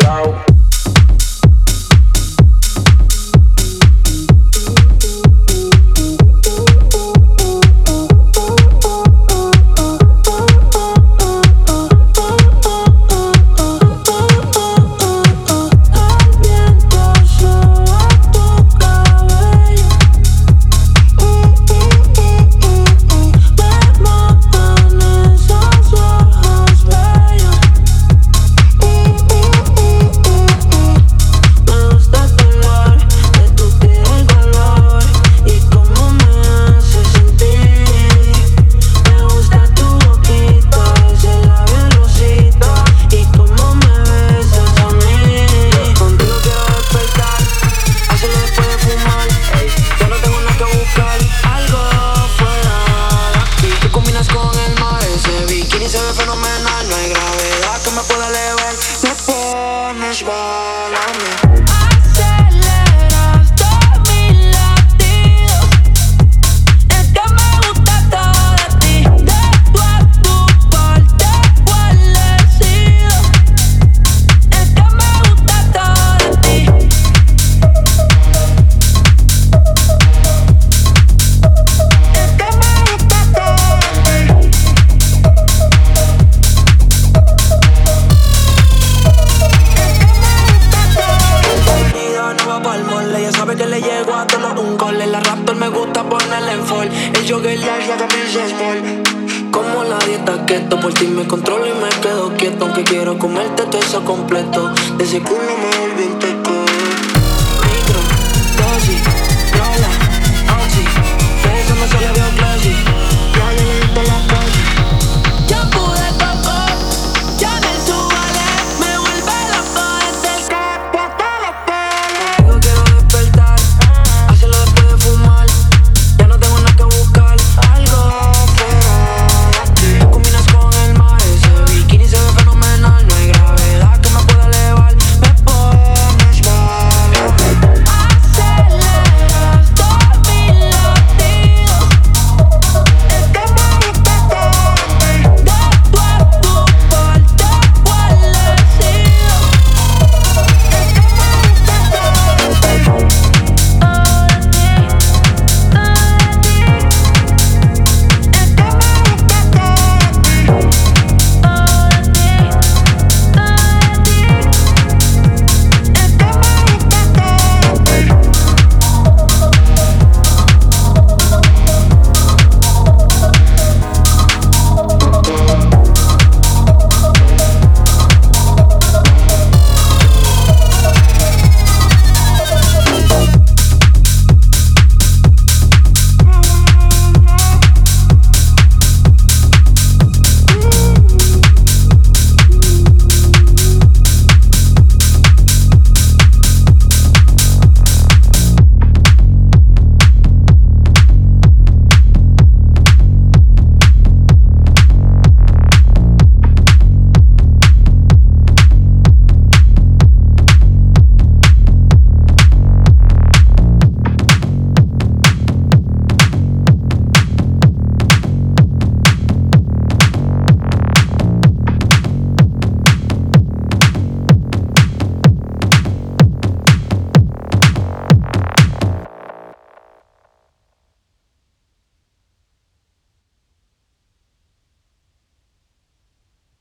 Down. fenomenal, no hay grave me gusta ponerle en fall. El jogger larga también se sport. Como la dieta keto, por ti me controlo y me quedo quieto. Aunque quiero comerte todo eso completo. De ese culo me volví un teco. Micro, dosis.